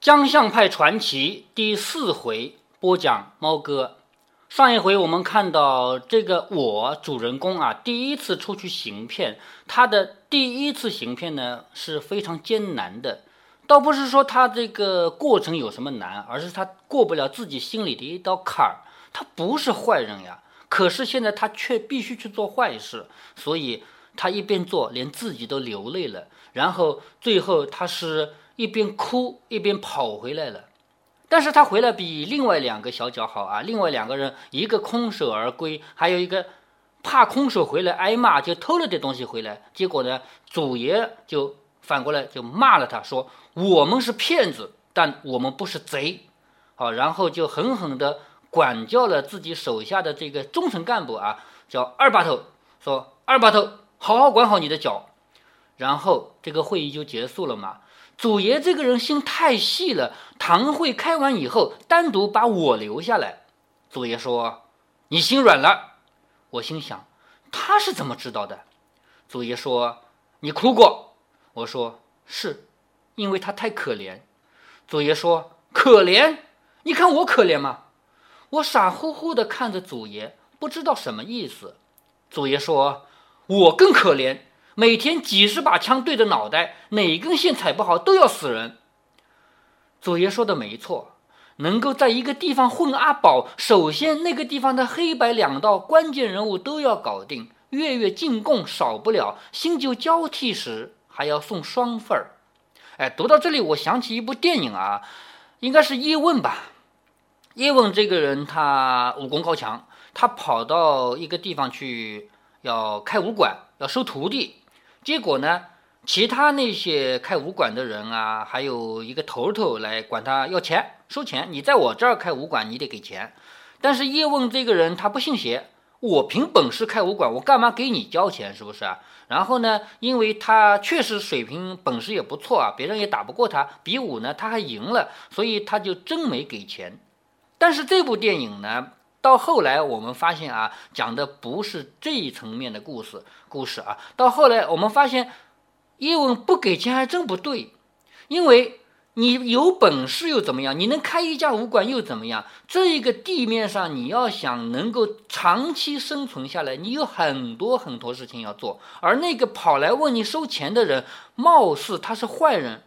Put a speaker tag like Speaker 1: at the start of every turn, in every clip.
Speaker 1: 江相派传奇第四回播讲猫哥。上一回我们看到这个我主人公啊，第一次出去行骗，他的第一次行骗呢是非常艰难的，倒不是说他这个过程有什么难，而是他过不了自己心里的一道坎儿。他不是坏人呀，可是现在他却必须去做坏事，所以他一边做，连自己都流泪了，然后最后他是。一边哭一边跑回来了，但是他回来比另外两个小脚好啊！另外两个人，一个空手而归，还有一个怕空手回来挨骂，就偷了点东西回来。结果呢，祖爷就反过来就骂了他，说：“我们是骗子，但我们不是贼。”好，然后就狠狠地管教了自己手下的这个中层干部啊，叫二把头，说：“二把头，好好管好你的脚。”然后这个会议就结束了嘛。祖爷这个人心太细了。堂会开完以后，单独把我留下来。祖爷说：“你心软了。”我心想：“他是怎么知道的？”祖爷说：“你哭过。”我说：“是，因为他太可怜。”祖爷说：“可怜？你看我可怜吗？”我傻乎乎地看着祖爷，不知道什么意思。祖爷说：“我更可怜。”每天几十把枪对着脑袋，哪根线踩不好都要死人。祖爷说的没错，能够在一个地方混阿宝，首先那个地方的黑白两道关键人物都要搞定。月月进贡少不了，新旧交替时还要送双份儿。哎，读到这里，我想起一部电影啊，应该是叶问吧。叶问这个人他武功高强，他跑到一个地方去要开武馆，要收徒弟。结果呢？其他那些开武馆的人啊，还有一个头头来管他要钱收钱。你在我这儿开武馆，你得给钱。但是叶问这个人他不信邪，我凭本事开武馆，我干嘛给你交钱？是不是啊？然后呢，因为他确实水平本事也不错啊，别人也打不过他，比武呢他还赢了，所以他就真没给钱。但是这部电影呢？到后来，我们发现啊，讲的不是这一层面的故事，故事啊。到后来，我们发现叶问不给钱还真不对，因为你有本事又怎么样？你能开一家武馆又怎么样？这个地面上，你要想能够长期生存下来，你有很多很多事情要做。而那个跑来问你收钱的人，貌似他是坏人。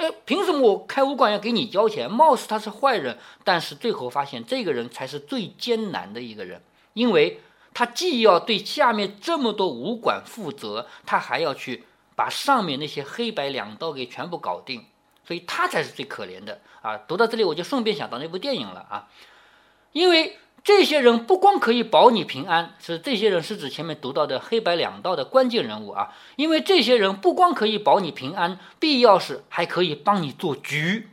Speaker 1: 哎，凭什么我开武馆要给你交钱？貌似他是坏人，但是最后发现这个人才是最艰难的一个人，因为他既要对下面这么多武馆负责，他还要去把上面那些黑白两道给全部搞定，所以他才是最可怜的啊！读到这里，我就顺便想到那部电影了啊，因为。这些人不光可以保你平安，是这些人是指前面读到的黑白两道的关键人物啊。因为这些人不光可以保你平安，必要时还可以帮你做局。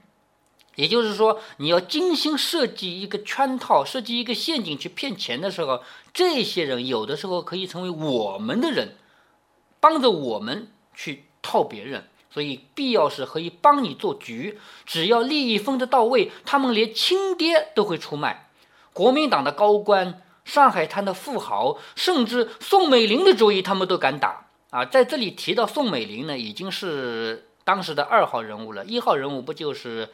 Speaker 1: 也就是说，你要精心设计一个圈套，设计一个陷阱去骗钱的时候，这些人有的时候可以成为我们的人，帮着我们去套别人。所以必要时可以帮你做局，只要利益分得到位，他们连亲爹都会出卖。国民党的高官、上海滩的富豪，甚至宋美龄的主意，他们都敢打啊！在这里提到宋美龄呢，已经是当时的二号人物了。一号人物不就是，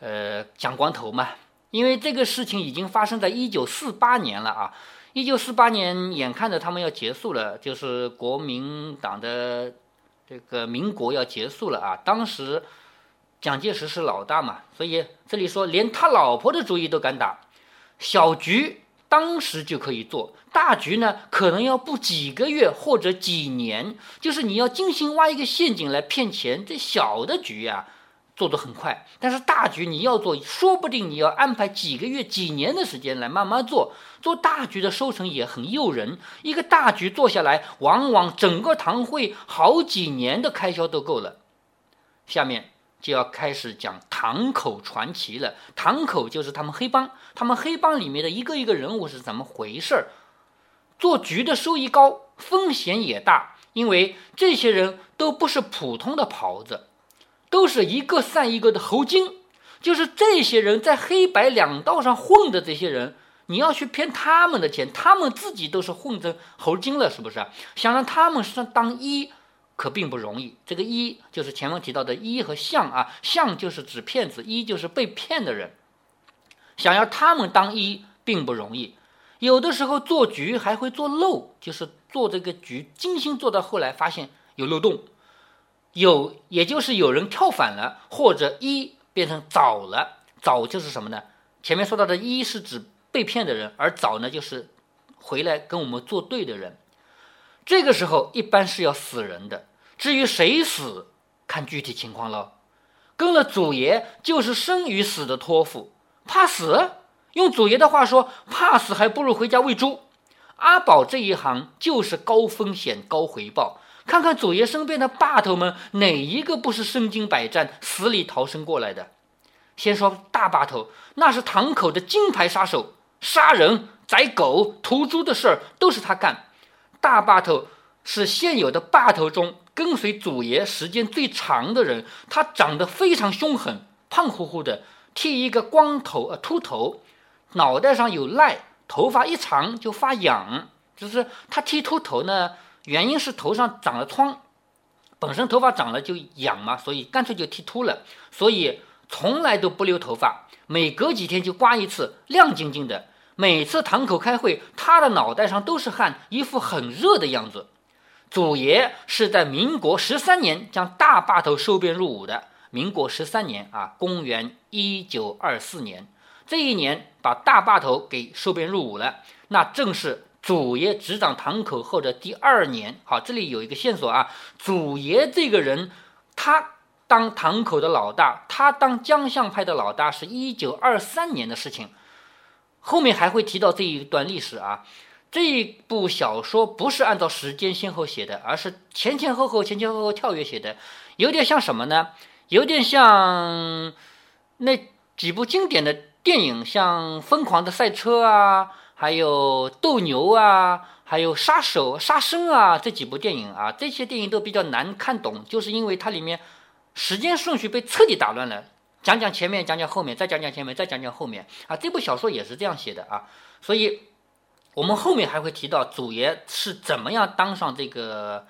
Speaker 1: 呃，蒋光头嘛？因为这个事情已经发生在一九四八年了啊！一九四八年，眼看着他们要结束了，就是国民党的这个民国要结束了啊！当时蒋介石是老大嘛，所以这里说连他老婆的主意都敢打。小局当时就可以做，大局呢可能要布几个月或者几年，就是你要精心挖一个陷阱来骗钱。这小的局呀，做得很快，但是大局你要做，说不定你要安排几个月、几年的时间来慢慢做。做大局的收成也很诱人，一个大局做下来，往往整个堂会好几年的开销都够了。下面。就要开始讲堂口传奇了。堂口就是他们黑帮，他们黑帮里面的一个一个人物是怎么回事儿？做局的收益高，风险也大，因为这些人都不是普通的袍子，都是一个散一个的猴精。就是这些人在黑白两道上混的这些人，你要去骗他们的钱，他们自己都是混成猴精了，是不是？想让他们上当一，可并不容易。这个一就是前面提到的一和相啊，相就是指骗子，一就是被骗的人。想要他们当一并不容易，有的时候做局还会做漏，就是做这个局精心做到后来发现有漏洞，有也就是有人跳反了，或者一变成早了。早就是什么呢？前面说到的一是指被骗的人，而早呢就是回来跟我们作对的人。这个时候一般是要死人的。至于谁死，看具体情况了。跟了祖爷就是生与死的托付，怕死？用祖爷的话说，怕死还不如回家喂猪。阿宝这一行就是高风险高回报。看看祖爷身边的霸头们，哪一个不是身经百战、死里逃生过来的？先说大霸头，那是堂口的金牌杀手，杀人、宰狗、屠猪的事儿都是他干。大霸头是现有的霸头中。跟随祖爷时间最长的人，他长得非常凶狠，胖乎乎的，剃一个光头呃秃头，脑袋上有癞，头发一长就发痒。就是他剃秃头呢，原因是头上长了疮，本身头发长了就痒嘛，所以干脆就剃秃了。所以从来都不留头发，每隔几天就刮一次，亮晶晶的。每次堂口开会，他的脑袋上都是汗，一副很热的样子。祖爷是在民国十三年将大坝头收编入伍的。民国十三年啊，公元一九二四年，这一年把大坝头给收编入伍了。那正是祖爷执掌堂口后的第二年。好，这里有一个线索啊，祖爷这个人，他当堂口的老大，他当江相派的老大，是一九二三年的事情。后面还会提到这一段历史啊。这一部小说不是按照时间先后写的，而是前前后后、前前后后跳跃写的，有点像什么呢？有点像那几部经典的电影，像《疯狂的赛车》啊，还有《斗牛》啊，还有《杀手》《杀生》啊这几部电影啊，这些电影都比较难看懂，就是因为它里面时间顺序被彻底打乱了，讲讲前面，讲讲后面，再讲讲前面，再讲讲后面啊。这部小说也是这样写的啊，所以。我们后面还会提到祖爷是怎么样当上这个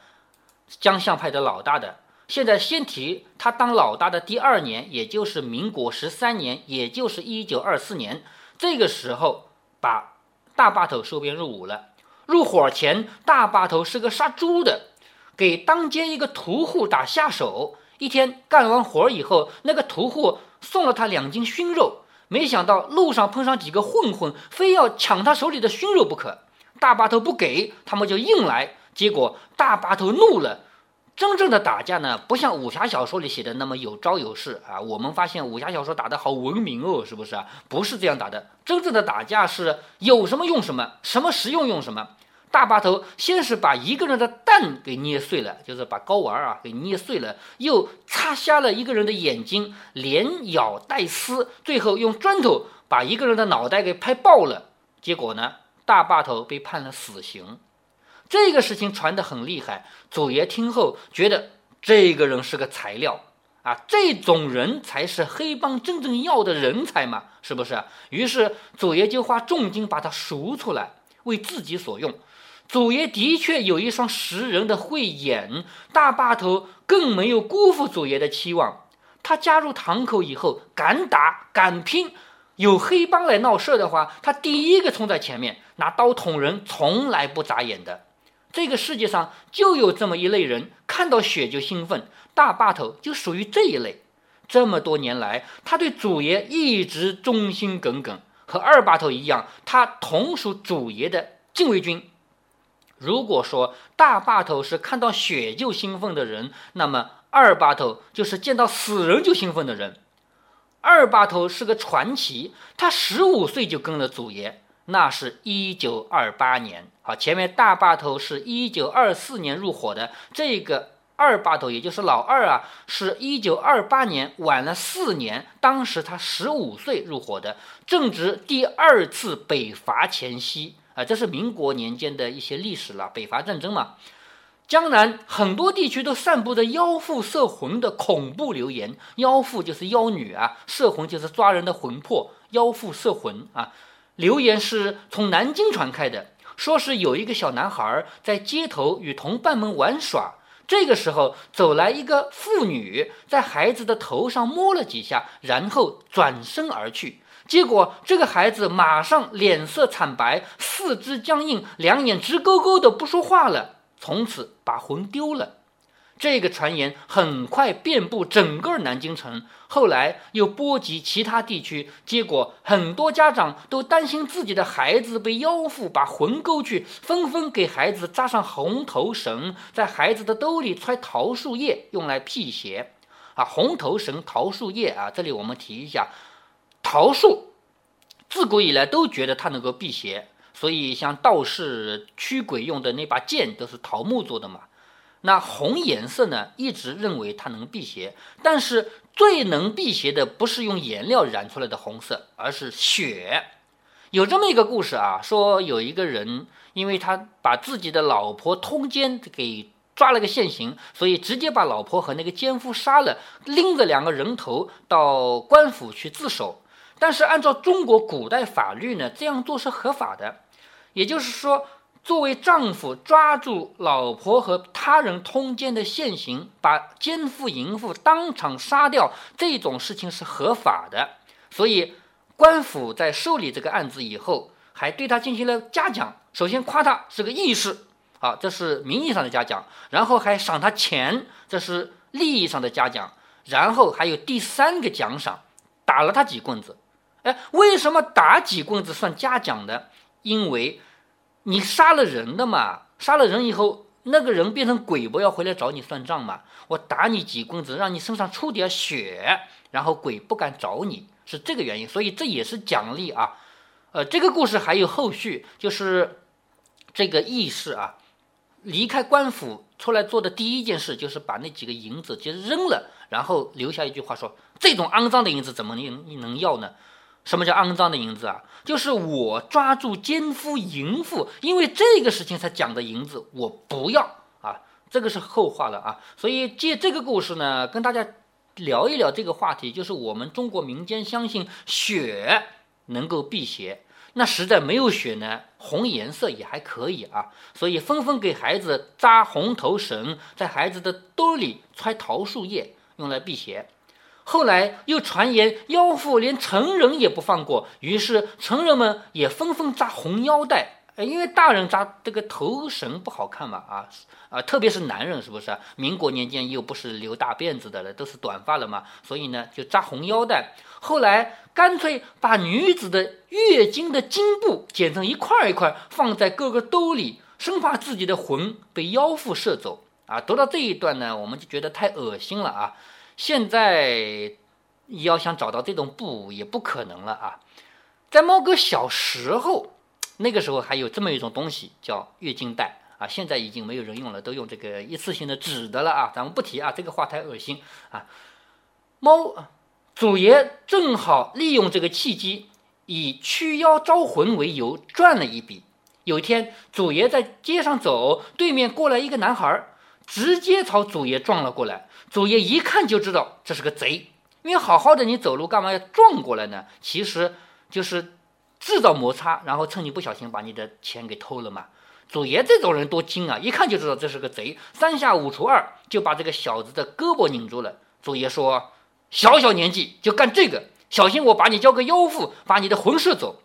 Speaker 1: 江相派的老大的。现在先提他当老大的第二年，也就是民国十三年，也就是一九二四年。这个时候把大把头收编入伍了。入伙前，大把头是个杀猪的，给当街一个屠户打下手。一天干完活以后，那个屠户送了他两斤熏肉。没想到路上碰上几个混混，非要抢他手里的熏肉不可。大把头不给，他们就硬来。结果大把头怒了。真正的打架呢，不像武侠小说里写的那么有招有式啊。我们发现武侠小说打得好文明哦，是不是啊？不是这样打的。真正的打架是有什么用什么，什么实用用什么。大把头先是把一个人的蛋给捏碎了，就是把睾丸啊给捏碎了，又擦瞎了一个人的眼睛，连咬带撕，最后用砖头把一个人的脑袋给拍爆了。结果呢，大把头被判了死刑。这个事情传得很厉害，祖爷听后觉得这个人是个材料啊，这种人才是黑帮真正要的人才嘛，是不是？于是祖爷就花重金把他赎出来，为自己所用。祖爷的确有一双识人的慧眼，大把头更没有辜负祖爷的期望。他加入堂口以后，敢打敢拼，有黑帮来闹事的话，他第一个冲在前面，拿刀捅人，从来不眨眼的。这个世界上就有这么一类人，看到血就兴奋。大把头就属于这一类。这么多年来，他对祖爷一直忠心耿耿，和二把头一样，他同属祖爷的禁卫军。如果说大把头是看到血就兴奋的人，那么二把头就是见到死人就兴奋的人。二把头是个传奇，他十五岁就跟了祖爷，那是一九二八年。好，前面大把头是一九二四年入伙的，这个二把头也就是老二啊，是一九二八年晚了四年，当时他十五岁入伙的，正值第二次北伐前夕。啊，这是民国年间的一些历史了，北伐战争嘛。江南很多地区都散布着妖妇摄魂的恐怖流言，妖妇就是妖女啊，摄魂就是抓人的魂魄，妖妇摄魂啊。流言是从南京传开的，说是有一个小男孩在街头与同伴们玩耍，这个时候走来一个妇女，在孩子的头上摸了几下，然后转身而去。结果这个孩子马上脸色惨白，四肢僵硬，两眼直勾勾的不说话了，从此把魂丢了。这个传言很快遍布整个南京城，后来又波及其他地区。结果很多家长都担心自己的孩子被妖妇把魂勾去，纷纷给孩子扎上红头绳，在孩子的兜里揣桃树叶，用来辟邪。啊，红头绳、桃树叶啊，这里我们提一下，桃树自古以来都觉得它能够辟邪，所以像道士驱鬼用的那把剑都是桃木做的嘛。那红颜色呢，一直认为它能辟邪，但是最能辟邪的不是用颜料染出来的红色，而是血。有这么一个故事啊，说有一个人，因为他把自己的老婆通奸给抓了个现行，所以直接把老婆和那个奸夫杀了，拎着两个人头到官府去自首。但是按照中国古代法律呢，这样做是合法的，也就是说。作为丈夫抓住老婆和他人通奸的现行，把奸夫淫妇当场杀掉，这种事情是合法的。所以官府在受理这个案子以后，还对他进行了嘉奖。首先夸他是个义士，啊，这是名义上的嘉奖；然后还赏他钱，这是利益上的嘉奖；然后还有第三个奖赏，打了他几棍子。哎，为什么打几棍子算嘉奖呢？因为。你杀了人的嘛？杀了人以后，那个人变成鬼，不要回来找你算账嘛？我打你几棍子，让你身上出点血，然后鬼不敢找你，是这个原因。所以这也是奖励啊。呃，这个故事还有后续，就是这个义士啊，离开官府出来做的第一件事，就是把那几个银子就扔了，然后留下一句话说：“这种肮脏的银子怎么能能要呢？”什么叫肮脏的银子啊？就是我抓住奸夫淫妇，因为这个事情才讲的银子，我不要啊，这个是后话了啊。所以借这个故事呢，跟大家聊一聊这个话题，就是我们中国民间相信血能够辟邪，那实在没有血呢，红颜色也还可以啊。所以纷纷给孩子扎红头绳，在孩子的兜里揣桃树叶，用来辟邪。后来又传言妖妇连成人也不放过，于是成人们也纷纷扎红腰带。因为大人扎这个头绳不好看嘛，啊啊，特别是男人，是不是？民国年间又不是留大辫子的了，都是短发了嘛，所以呢就扎红腰带。后来干脆把女子的月经的经布剪成一块一块，放在各个兜里，生怕自己的魂被妖妇摄走。啊，读到这一段呢，我们就觉得太恶心了啊。现在要想找到这种布也不可能了啊！在猫哥小时候，那个时候还有这么一种东西叫月经带啊，现在已经没有人用了，都用这个一次性的纸的了啊。咱们不提啊，这个话太恶心啊。猫祖爷正好利用这个契机，以驱妖招魂为由赚了一笔。有一天，祖爷在街上走，对面过来一个男孩，直接朝祖爷撞了过来。祖爷一看就知道这是个贼，因为好好的你走路干嘛要撞过来呢？其实就是制造摩擦，然后趁你不小心把你的钱给偷了嘛。祖爷这种人多精啊，一看就知道这是个贼，三下五除二就把这个小子的胳膊拧住了。祖爷说：“小小年纪就干这个，小心我把你交给妖妇，把你的魂摄走。”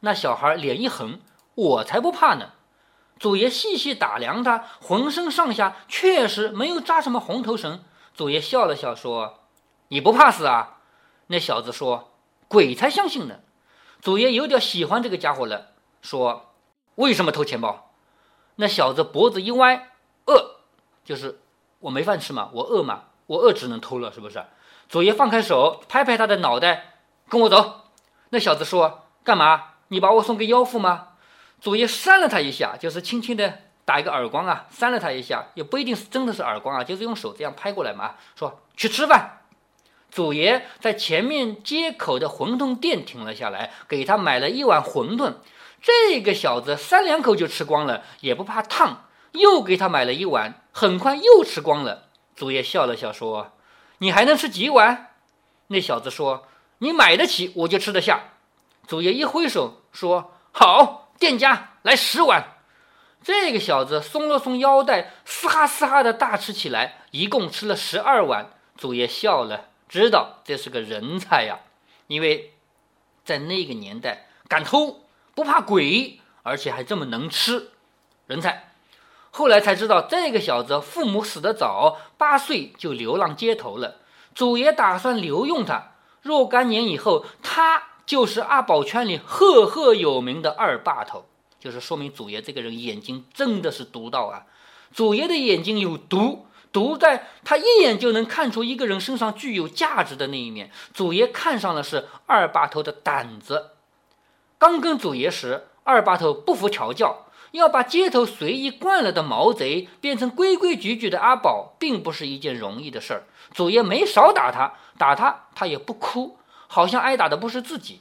Speaker 1: 那小孩脸一横：“我才不怕呢。”祖爷细细打量他，浑身上下确实没有扎什么红头绳。祖爷笑了笑说：“你不怕死啊？”那小子说：“鬼才相信呢。”祖爷有点喜欢这个家伙了，说：“为什么偷钱包？”那小子脖子一歪：“饿，就是我没饭吃嘛，我饿嘛，我饿只能偷了，是不是？”祖爷放开手，拍拍他的脑袋：“跟我走。”那小子说：“干嘛？你把我送给妖妇吗？”祖爷扇了他一下，就是轻轻的打一个耳光啊，扇了他一下，也不一定是真的是耳光啊，就是用手这样拍过来嘛。说去吃饭。祖爷在前面街口的馄饨店停了下来，给他买了一碗馄饨。这个小子三两口就吃光了，也不怕烫，又给他买了一碗，很快又吃光了。祖爷笑了笑说：“你还能吃几碗？”那小子说：“你买得起，我就吃得下。”祖爷一挥手说：“好。”店家来十碗，这个小子松了松腰带，嘶哈嘶哈的大吃起来，一共吃了十二碗。祖爷笑了，知道这是个人才呀，因为在那个年代，敢偷不怕鬼，而且还这么能吃，人才。后来才知道，这个小子父母死得早，八岁就流浪街头了。祖爷打算留用他，若干年以后，他就是阿宝圈里赫赫有名的二把头。就是说明祖爷这个人眼睛真的是独到啊！祖爷的眼睛有毒，毒在他一眼就能看出一个人身上具有价值的那一面。祖爷看上的是二把头的胆子。刚跟祖爷时，二把头不服调教，要把街头随意惯了的毛贼变成规规矩矩的阿宝，并不是一件容易的事儿。祖爷没少打他，打他他也不哭，好像挨打的不是自己。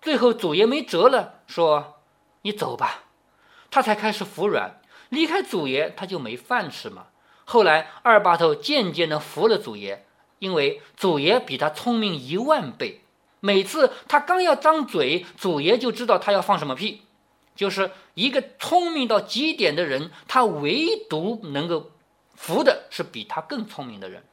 Speaker 1: 最后祖爷没辙了，说。你走吧，他才开始服软。离开祖爷，他就没饭吃嘛。后来二把头渐渐的服了祖爷，因为祖爷比他聪明一万倍。每次他刚要张嘴，祖爷就知道他要放什么屁。就是一个聪明到极点的人，他唯独能够服的是比他更聪明的人。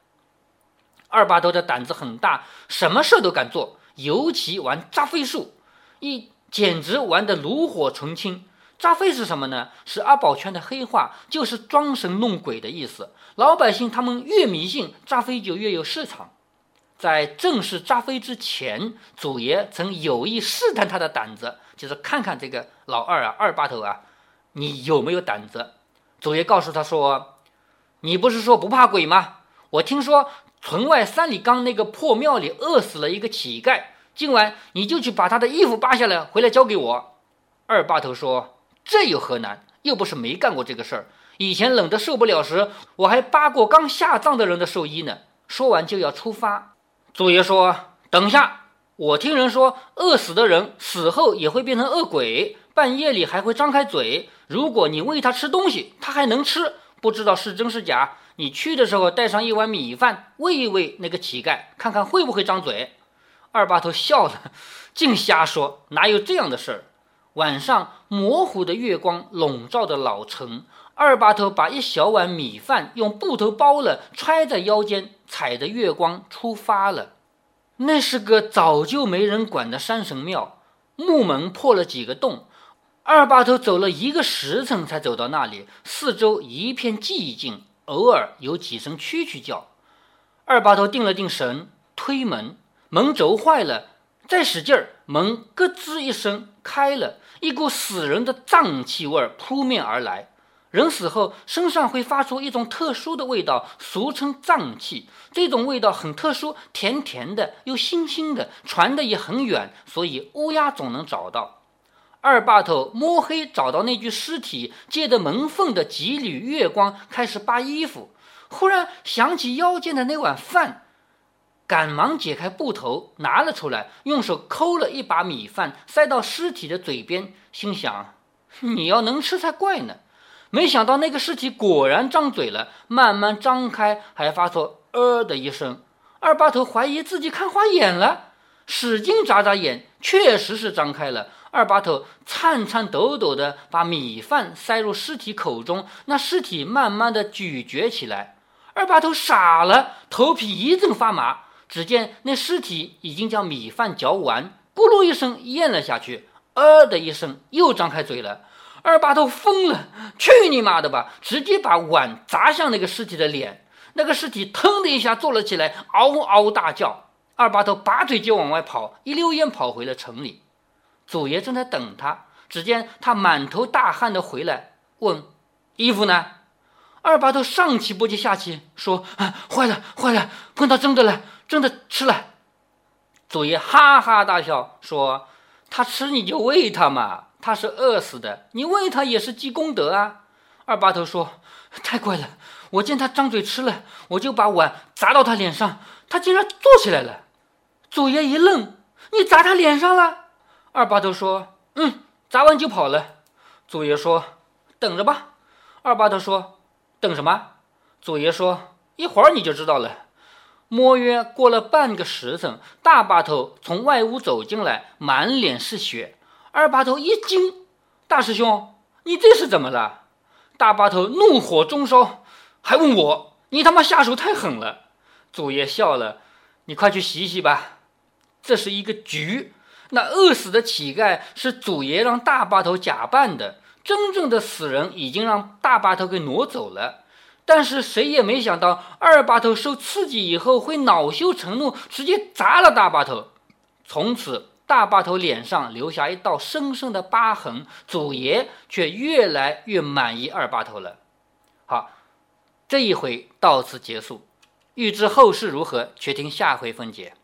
Speaker 1: 二把头的胆子很大，什么事都敢做，尤其玩扎飞术，一。简直玩得炉火纯青。扎飞是什么呢？是阿宝圈的黑话，就是装神弄鬼的意思。老百姓他们越迷信，扎飞就越有市场。在正式扎飞之前，祖爷曾有意试探他的胆子，就是看看这个老二啊，二把头啊，你有没有胆子？祖爷告诉他说：“你不是说不怕鬼吗？我听说村外三里岗那个破庙里饿死了一个乞丐。”今晚你就去把他的衣服扒下来，回来交给我。二把头说：“这有何难？又不是没干过这个事儿。以前冷得受不了时，我还扒过刚下葬的人的寿衣呢。”说完就要出发。祖爷说：“等下，我听人说，饿死的人死后也会变成恶鬼，半夜里还会张开嘴。如果你喂他吃东西，他还能吃。不知道是真是假。你去的时候带上一碗米饭，喂一喂那个乞丐，看看会不会张嘴。”二把头笑了，净瞎说，哪有这样的事儿？晚上，模糊的月光笼罩着老城。二把头把一小碗米饭用布头包了，揣在腰间，踩着月光出发了。那是个早就没人管的山神庙，木门破了几个洞。二把头走了一个时辰才走到那里，四周一片寂静，偶尔有几声蛐蛐叫。二把头定了定神，推门。门轴坏了，再使劲儿，门咯吱一声开了，一股死人的脏气味扑面而来。人死后身上会发出一种特殊的味道，俗称脏气。这种味道很特殊，甜甜的又腥腥的，传的也很远，所以乌鸦总能找到。二把头摸黑找到那具尸体，借着门缝的几缕月光开始扒衣服，忽然想起腰间的那碗饭。赶忙解开布头，拿了出来，用手抠了一把米饭，塞到尸体的嘴边，心想：“你要能吃才怪呢。”没想到那个尸体果然张嘴了，慢慢张开，还发出“呃”的一声。二把头怀疑自己看花眼了，使劲眨眨眼，确实是张开了。二把头颤颤抖抖地把米饭塞入尸体口中，那尸体慢慢地咀嚼起来。二把头傻了，头皮一阵发麻。只见那尸体已经将米饭嚼完，咕噜一声咽了下去，呃的一声又张开嘴了。二把头疯了，去你妈的吧！直接把碗砸向那个尸体的脸，那个尸体腾的一下坐了起来，嗷嗷大叫。二把头拔腿就往外跑，一溜烟跑回了城里。祖爷正在等他，只见他满头大汗的回来，问：“衣服呢？”二把头上气不接下气说：“啊坏了，坏了，碰到真的了。”真的吃了，祖爷哈哈大笑说：“他吃你就喂他嘛，他是饿死的，你喂他也是积功德啊。”二把头说：“太怪了，我见他张嘴吃了，我就把碗砸到他脸上，他竟然坐起来了。”祖爷一愣：“你砸他脸上了？”二把头说：“嗯，砸完就跑了。”祖爷说：“等着吧。”二把头说：“等什么？”祖爷说：“一会儿你就知道了。”摸约过了半个时辰，大把头从外屋走进来，满脸是血。二把头一惊：“大师兄，你这是怎么了？”大把头怒火中烧，还问我：“你他妈下手太狠了！”祖爷笑了：“你快去洗洗吧，这是一个局。那饿死的乞丐是祖爷让大巴头假扮的，真正的死人已经让大巴头给挪走了。但是谁也没想到，二把头受刺激以后会恼羞成怒，直接砸了大把头。从此。”大把头脸上留下一道深深的疤痕，祖爷却越来越满意二把头了。好，这一回到此结束。欲知后事如何，且听下回分解。